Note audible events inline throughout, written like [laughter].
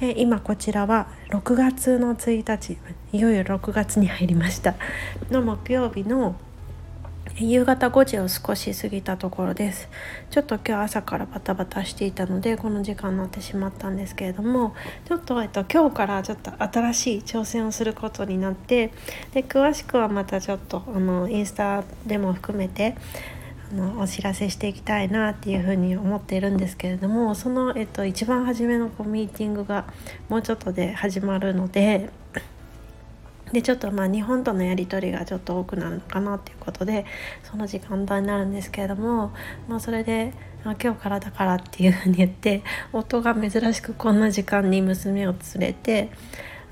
え今こちらは6月の1日いよいよ6月に入りました。の木曜日の夕方5時を少し過ぎたところです。ちょっと今日朝からバタバタしていたのでこの時間になってしまったんですけれどもちょっと,、えっと今日からちょっと新しい挑戦をすることになってで詳しくはまたちょっとあのインスタでも含めてのお知らせしていきたいなっていうふうに思っているんですけれどもその、えっと、一番初めのこうミーティングがもうちょっとで始まるのででちょっとまあ日本とのやり取りがちょっと多くなるのかなっていうことでその時間帯になるんですけれども、まあ、それで、あ、今日からだからっていうふうに言って夫が珍しくこんな時間に娘を連れて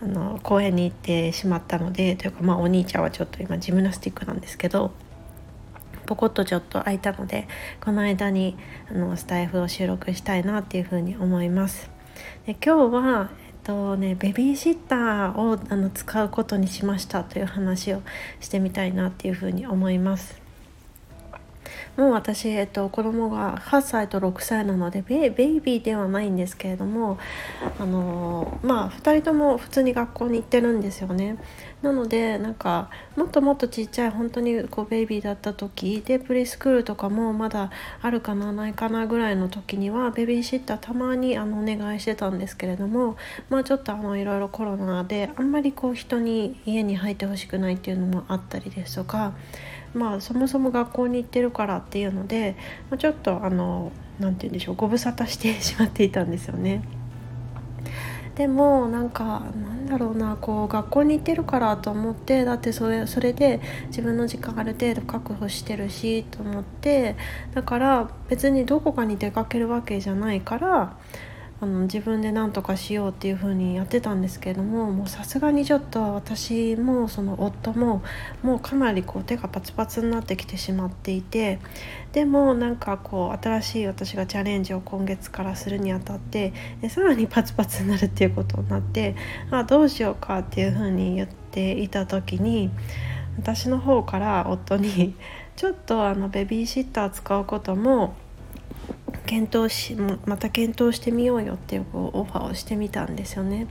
あの公園に行ってしまったのでというかまあお兄ちゃんはちょっと今ジムナスティックなんですけど。ポコッとちょっと空いたのでこの間にあのスタイフを収録したいなっていうふうに思います。で今日は、とねベビーシッターをあの使うことにしましたという話をしてみたいなっていうふうに思います。もう私、えっと、子供が8歳と6歳なのでベイビーではないんですけれどもあのまあ2人とも普通に学校に行ってるんですよね。なのでなんかもっともっとちっちゃい本当にこうベイビーだった時でプレスクールとかもまだあるかなないかなぐらいの時にはベビーシッターたまにあのお願いしてたんですけれどもまあちょっとあのいろいろコロナであんまりこう人に家に入ってほしくないっていうのもあったりですとかまあそもそも学校に行ってるからっていうので、ま、ちょっとあの何て言うんでしょうご無沙汰してしまっていたんですよね。でもなんかなんだろうなこう学校に行ってるからと思ってだってそれそれで自分の時間ある程度確保してるしと思ってだから別にどこかに出かけるわけじゃないからあの自分で何とかしようっていう風にやってたんですけれどももうさすがにちょっと私もその夫ももうかなりこう手がパツパツになってきてしまっていてでもなんかこう新しい私がチャレンジを今月からするにあたってでさらにパツパツになるっていうことになってあどうしようかっていう風に言っていた時に私の方から夫にちょっとあのベビーシッター使うことも検討しまた検討してみようよっていうこうオファーをしてみたんですよね。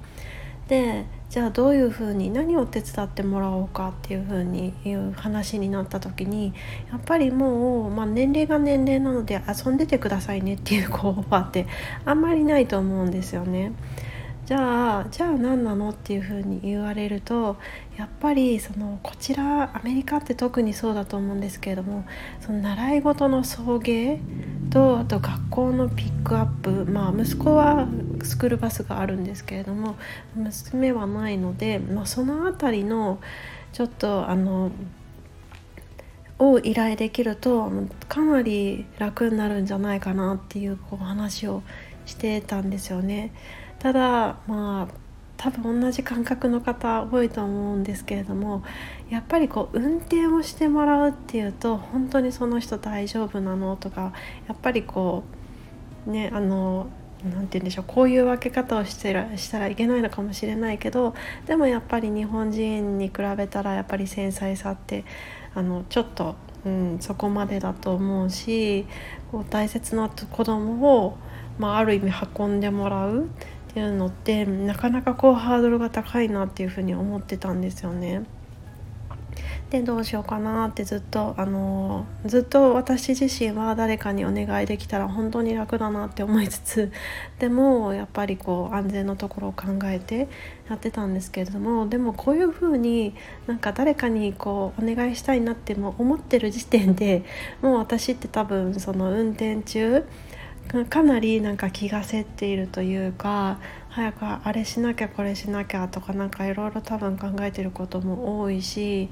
でじゃあどういうふうに何を手伝ってもらおうかっていうふうにいう話になった時にやっぱりもう、まあ、年齢が年齢なので遊んでてくださいねっていうこうオファーってあんまりないと思うんですよね。じゃあじゃあ何なのっていうふうに言われるとやっぱりそのこちらアメリカって特にそうだと思うんですけれどもその習い事の送迎とあと学校のピックアップまあ息子はスクールバスがあるんですけれども娘はないので、まあ、その辺りのちょっとあのを依頼できるとかなり楽になるんじゃないかなっていうこう話をしてたんですよね。ただまあ多分同じ感覚の方多いと思うんですけれどもやっぱりこう運転をしてもらうっていうと本当にその人大丈夫なのとかやっぱりこうねあの何て言うんでしょうこういう分け方をしてらしたらいけないのかもしれないけどでもやっぱり日本人に比べたらやっぱり繊細さってあのちょっと、うん、そこまでだと思うしこう大切な子供をまあ、ある意味運んでもらう。っていうのってなかなかこうハードルが高いなっていうふうに思ってたんですよね。でどうしようかなってずっとあのずっと私自身は誰かにお願いできたら本当に楽だなって思いつつ [laughs] でもやっぱりこう安全のところを考えてやってたんですけれどもでもこういうふうになんか誰かにこうお願いしたいなっても思ってる時点でもう私って多分その運転中かなりなんか気がせっているというか早くあれしなきゃこれしなきゃとかなんかいろいろ多分考えてることも多いし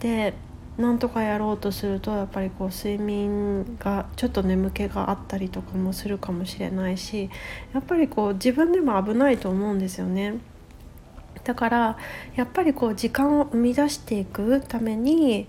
でなんとかやろうとするとやっぱりこう睡眠がちょっと眠気があったりとかもするかもしれないしやっぱりこう自分でも危ないと思うんですよね。だからやっぱりこう時間を生み出していくために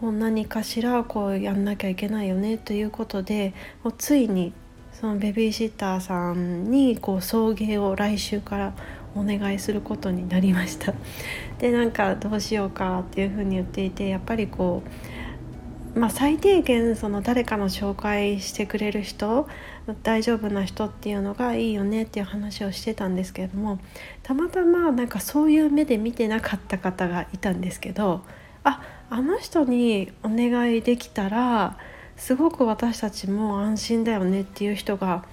もう何かしらこうやんなきゃいけないよねということでもうついにそのベビーシッターさんにこう送迎を来週からお願いすることになりました。[laughs] でなんかどうしようかっていうふうに言っていてやっぱりこうまあ最低限その誰かの紹介してくれる人大丈夫な人っていうのがいいよねっていう話をしてたんですけれどもたまたまなんかそういう目で見てなかった方がいたんですけどああの人にお願いできたらすごく私たちも安心だよねっていう人が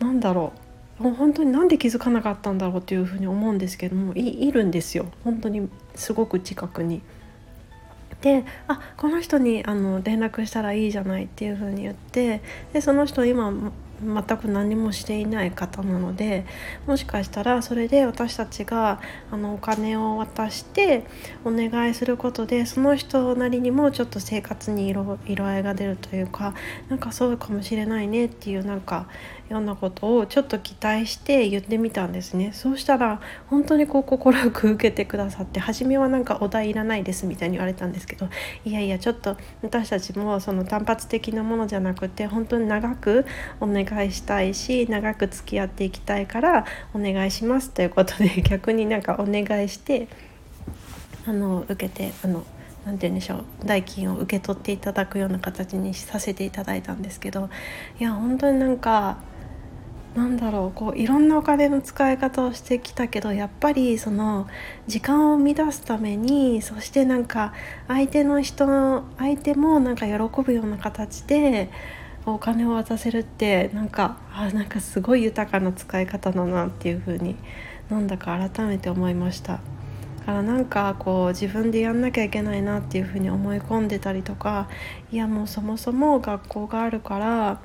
何だろうもう本当になんで気づかなかったんだろうっていうふうに思うんですけどもいるんですよ本当にすごく近くに。であこの人にあの連絡したらいいじゃないっていうふうに言ってでその人今全く何もしていない方なのでもしかしたらそれで私たちがあのお金を渡してお願いすることでその人なりにもちょっと生活に色色合いが出るというかなんかそうかもしれないねっていうなんかようなことをちょっと期待して言ってみたんですね。そうしたら本当にこう快く受けてくださって初めはなんかお題いらないですみたいに言われたんですけどいやいやちょっと私たちもその単発的なものじゃなくて本当に長くお願い願いしたいし長く付き合っていきたいからお願いしますということで [laughs] 逆になんかお願いしてあの受けてあの何て言うんでしょう代金を受け取っていただくような形にさせていただいたんですけどいや本当になんかなんだろうこういろんなお金の使い方をしてきたけどやっぱりその時間を生み出すためにそしてなんか相手の人相手もなんか喜ぶような形でお金を渡せるってなんかあなんかすごい豊かな使い方だなっていう風になんだか改めて思いました。からなんかこう自分でやんなきゃいけないなっていうふうに思い込んでたりとかいやもうそもそも学校があるから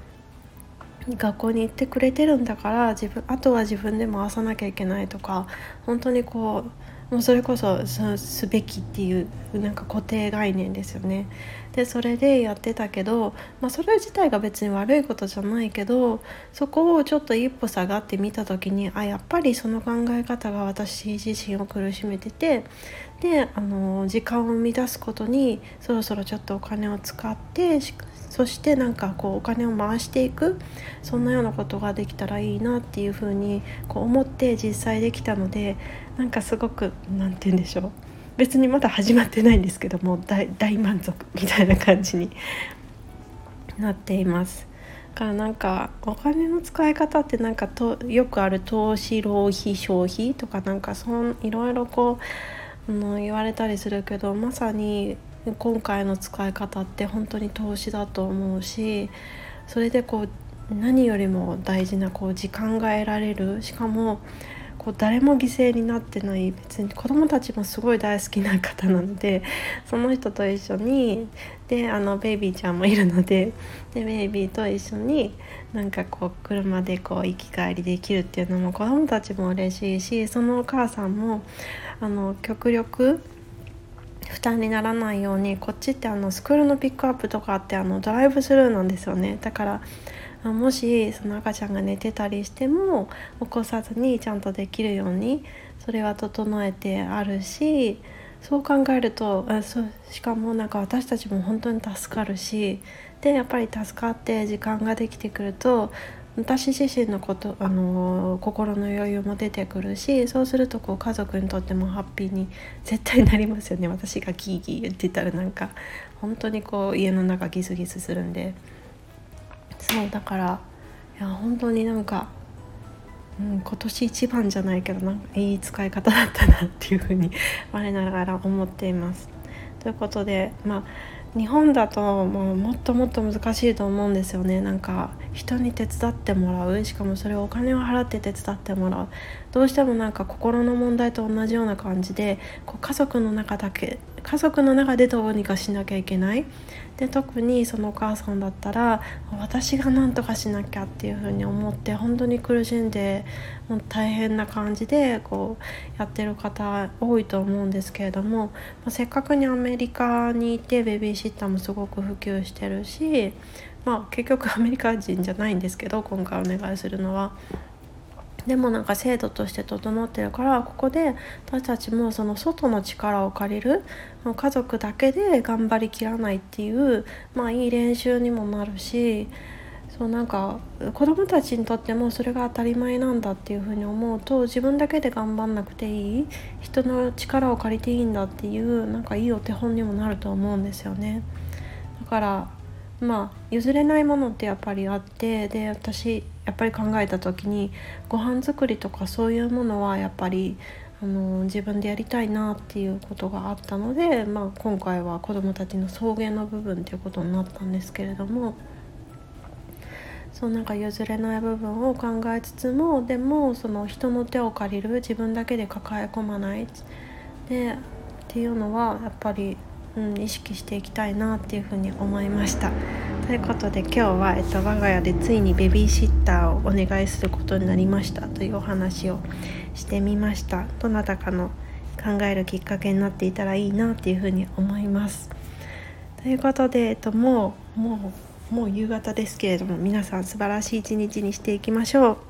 学校に行ってくれてるんだから自分あとは自分で回さなきゃいけないとか本当にこうもうそれこそすべきっていうなんか固定概念ですよね。でそれでやってたけど、まあ、それ自体が別に悪いことじゃないけどそこをちょっと一歩下がってみた時にあやっぱりその考え方が私自身を苦しめててであの時間を生み出すことにそろそろちょっとお金を使ってそしてなんかこうお金を回していくそんなようなことができたらいいなっていうふうにこう思って実際できたのでなんかすごく何て言うんでしょう。別にまだ始まってないんですけども大満足みたいな感じに [laughs] なっています。だからなんかお金の使い方ってなんかとよくある投資浪費消費とかなんかそんいろいろこう、うん、言われたりするけどまさに今回の使い方って本当に投資だと思うしそれでこう何よりも大事なこう時間が得られるしかもこう誰も犠牲になってない別に子供たちもすごい大好きな方なのでその人と一緒にであのベイビーちゃんもいるのででベイビーと一緒になんかこう車でこう行き帰りできるっていうのも子供たちも嬉しいしそのお母さんもあの極力負担にならないようにこっちってあのスクールのピックアップとかってあのドライブスルーなんですよね。だからもしその赤ちゃんが寝てたりしても起こさずにちゃんとできるようにそれは整えてあるしそう考えるとあそうしかもなんか私たちも本当に助かるしでやっぱり助かって時間ができてくると私自身のことあの心の余裕も出てくるしそうするとこう家族にとってもハッピーに絶対なりますよね私がギーギー言ってたらなんか本当にこう家の中ギスギスするんで。そうだからいや本当になんか、うん、今年一番じゃないけどなんかいい使い方だったなっていうふうに [laughs] 我ながら思っています。ということでまあ日本だともうもっともっと難しいと思うんですよね。なんか人に手伝ってもらう。しかもそれをお金を払って手伝ってもらう。どうしてもなんか心の問題と同じような感じでこう家族の中だけ家族の中でどうにかしなきゃいけないで特にそのお母さんだったら私が何とかしなきゃっていうふうに思って本当に苦しんでもう大変な感じでこうやってる方多いと思うんですけれども、まあ、せっかくにアメリカにいてベビーシッターもすごく普及してるし、まあ、結局アメリカ人じゃないんですけど今回お願いするのは。でもなんか制度として整ってるからここで私たちもその外の力を借りる家族だけで頑張りきらないっていうまあいい練習にもなるしそうなんか子どもたちにとってもそれが当たり前なんだっていうふうに思うと自分だけで頑張んなくていい人の力を借りていいんだっていうなんかいいお手本にもなると思うんですよね。だからまあ譲れないものってやっぱりあってで私やっぱり考えた時にご飯作りとかそういうものはやっぱりあの自分でやりたいなっていうことがあったので、まあ、今回は子どもたちの送迎の部分っていうことになったんですけれどもそうなんか譲れない部分を考えつつもでもその人の手を借りる自分だけで抱え込まないでっていうのはやっぱりうん、意識していきたいなっていうふうに思いました。ということで今日は、えっと、我が家でついにベビーシッターをお願いすることになりましたというお話をしてみました。どなたかの考えるきっかけになっていたらいいなっていうふうに思います。ということで、えっと、もうもうもう夕方ですけれども皆さん素晴らしい一日にしていきましょう。